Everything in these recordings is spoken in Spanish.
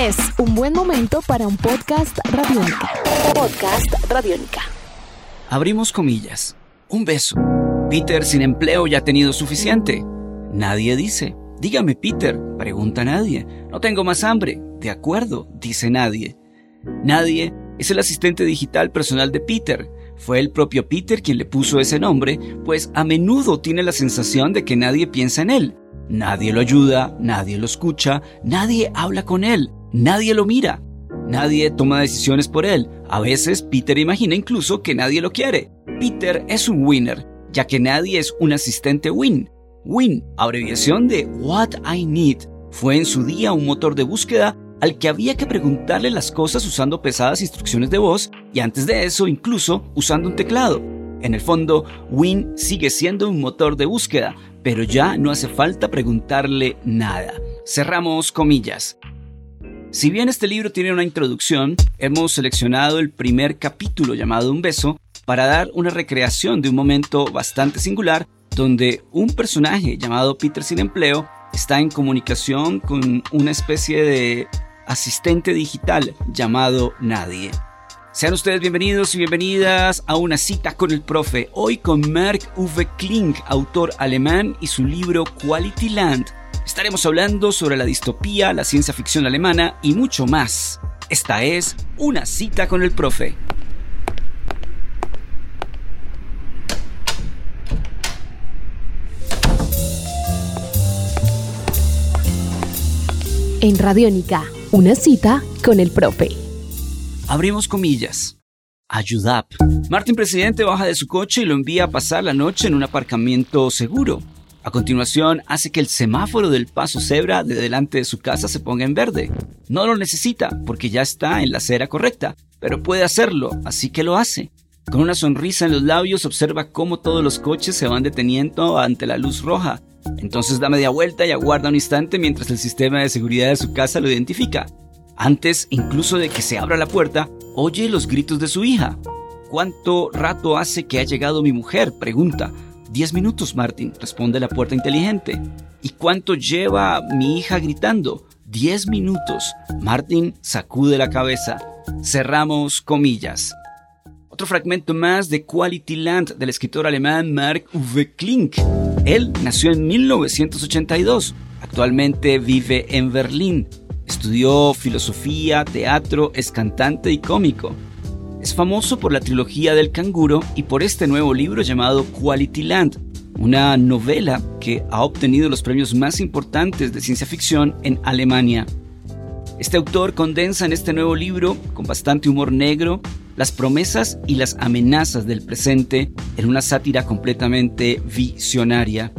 Es un buen momento para un podcast radiónica. Podcast radiónica. Abrimos comillas. Un beso. Peter sin empleo ya ha tenido suficiente. Nadie dice. Dígame, Peter, pregunta nadie. No tengo más hambre. De acuerdo, dice nadie. Nadie es el asistente digital personal de Peter. Fue el propio Peter quien le puso ese nombre, pues a menudo tiene la sensación de que nadie piensa en él. Nadie lo ayuda, nadie lo escucha, nadie habla con él, nadie lo mira, nadie toma decisiones por él. A veces Peter imagina incluso que nadie lo quiere. Peter es un winner, ya que nadie es un asistente win. Win, abreviación de What I Need, fue en su día un motor de búsqueda al que había que preguntarle las cosas usando pesadas instrucciones de voz y antes de eso incluso usando un teclado. En el fondo, Win sigue siendo un motor de búsqueda, pero ya no hace falta preguntarle nada. Cerramos comillas. Si bien este libro tiene una introducción, hemos seleccionado el primer capítulo llamado Un beso para dar una recreación de un momento bastante singular donde un personaje llamado Peter sin empleo está en comunicación con una especie de asistente digital llamado Nadie. Sean ustedes bienvenidos y bienvenidas a una cita con el profe, hoy con Mark Uwe Kling, autor alemán, y su libro Quality Land. Estaremos hablando sobre la distopía, la ciencia ficción alemana y mucho más. Esta es una cita con el profe. En Radiónica, una cita con el profe. Abrimos comillas. Ayudap. Martin Presidente baja de su coche y lo envía a pasar la noche en un aparcamiento seguro. A continuación, hace que el semáforo del paso cebra de delante de su casa se ponga en verde. No lo necesita porque ya está en la acera correcta, pero puede hacerlo, así que lo hace. Con una sonrisa en los labios observa cómo todos los coches se van deteniendo ante la luz roja entonces da media vuelta y aguarda un instante mientras el sistema de seguridad de su casa lo identifica. Antes incluso de que se abra la puerta, oye los gritos de su hija. ¿Cuánto rato hace que ha llegado mi mujer? pregunta. Diez minutos, Martin, responde la puerta inteligente. ¿Y cuánto lleva mi hija gritando? Diez minutos. Martin sacude la cabeza. Cerramos comillas. Otro fragmento más de Quality Land del escritor alemán Mark Uwe Klink. Él nació en 1982. Actualmente vive en Berlín. Estudió filosofía, teatro, es cantante y cómico. Es famoso por la trilogía del canguro y por este nuevo libro llamado Quality Land, una novela que ha obtenido los premios más importantes de ciencia ficción en Alemania. Este autor condensa en este nuevo libro, con bastante humor negro, las promesas y las amenazas del presente en una sátira completamente visionaria.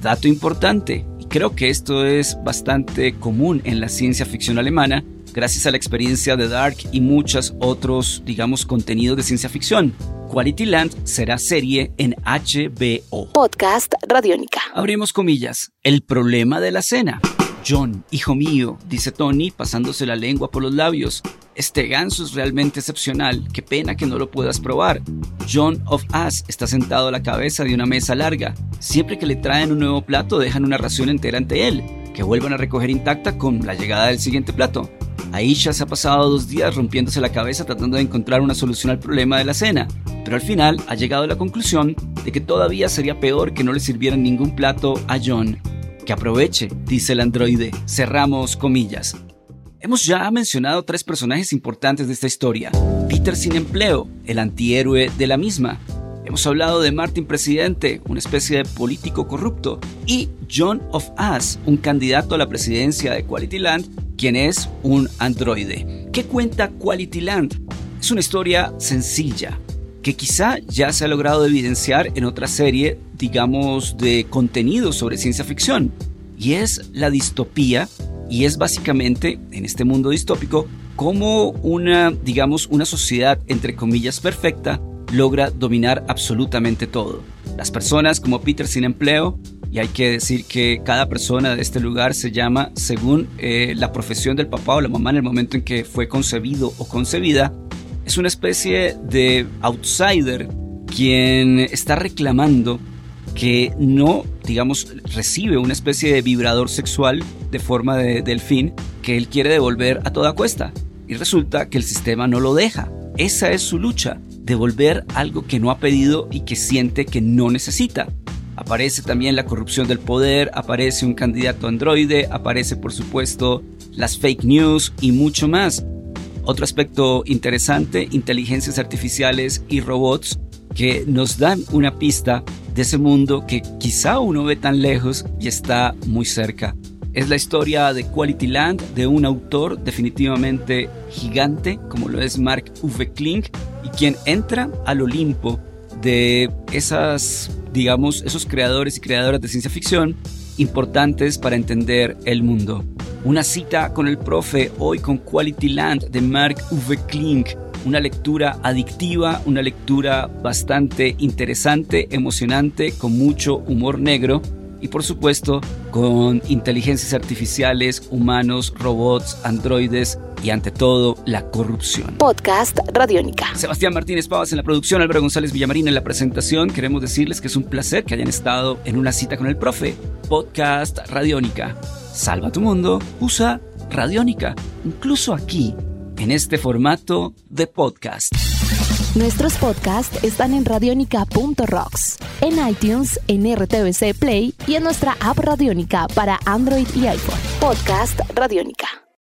Dato importante, creo que esto es bastante común en la ciencia ficción alemana, gracias a la experiencia de Dark y muchos otros, digamos, contenidos de ciencia ficción. Quality Land será serie en HBO. Podcast Radiónica. Abrimos comillas. El problema de la cena. John, hijo mío, dice Tony, pasándose la lengua por los labios. Este ganso es realmente excepcional, qué pena que no lo puedas probar. John of Us está sentado a la cabeza de una mesa larga. Siempre que le traen un nuevo plato dejan una ración entera ante él, que vuelvan a recoger intacta con la llegada del siguiente plato. Aisha se ha pasado dos días rompiéndose la cabeza tratando de encontrar una solución al problema de la cena, pero al final ha llegado a la conclusión de que todavía sería peor que no le sirvieran ningún plato a John. Que aproveche, dice el androide. Cerramos comillas. Hemos ya mencionado tres personajes importantes de esta historia. Peter sin empleo, el antihéroe de la misma. Hemos hablado de Martin Presidente, una especie de político corrupto. Y John of Us, un candidato a la presidencia de Quality Land, quien es un androide. ¿Qué cuenta Quality Land? Es una historia sencilla, que quizá ya se ha logrado evidenciar en otra serie, digamos, de contenido sobre ciencia ficción. Y es la distopía, y es básicamente, en este mundo distópico, cómo una, digamos, una sociedad, entre comillas, perfecta, logra dominar absolutamente todo. Las personas como Peter sin empleo, y hay que decir que cada persona de este lugar se llama según eh, la profesión del papá o la mamá en el momento en que fue concebido o concebida, es una especie de outsider quien está reclamando que no, digamos, recibe una especie de vibrador sexual de forma de delfín que él quiere devolver a toda cuesta. Y resulta que el sistema no lo deja. Esa es su lucha, devolver algo que no ha pedido y que siente que no necesita. Aparece también la corrupción del poder, aparece un candidato androide, aparece por supuesto las fake news y mucho más. Otro aspecto interesante, inteligencias artificiales y robots que nos dan una pista de ese mundo que quizá uno ve tan lejos y está muy cerca. Es la historia de Quality Land de un autor definitivamente gigante como lo es Mark Uwe Kling y quien entra al Olimpo de esas, digamos, esos creadores y creadoras de ciencia ficción importantes para entender el mundo. Una cita con el profe hoy con Quality Land de Mark Uwe Kling una lectura adictiva, una lectura bastante interesante, emocionante, con mucho humor negro y por supuesto con inteligencias artificiales, humanos, robots, androides y ante todo la corrupción. Podcast Radiónica. Sebastián Martínez Pavas en la producción, Álvaro González Villamarín en la presentación. Queremos decirles que es un placer que hayan estado en una cita con el profe. Podcast Radiónica. Salva tu mundo, usa Radiónica. Incluso aquí en este formato de podcast. Nuestros podcasts están en radionica.rocks, en iTunes, en RTVC Play y en nuestra app Radionica para Android y iPhone. Podcast Radionica.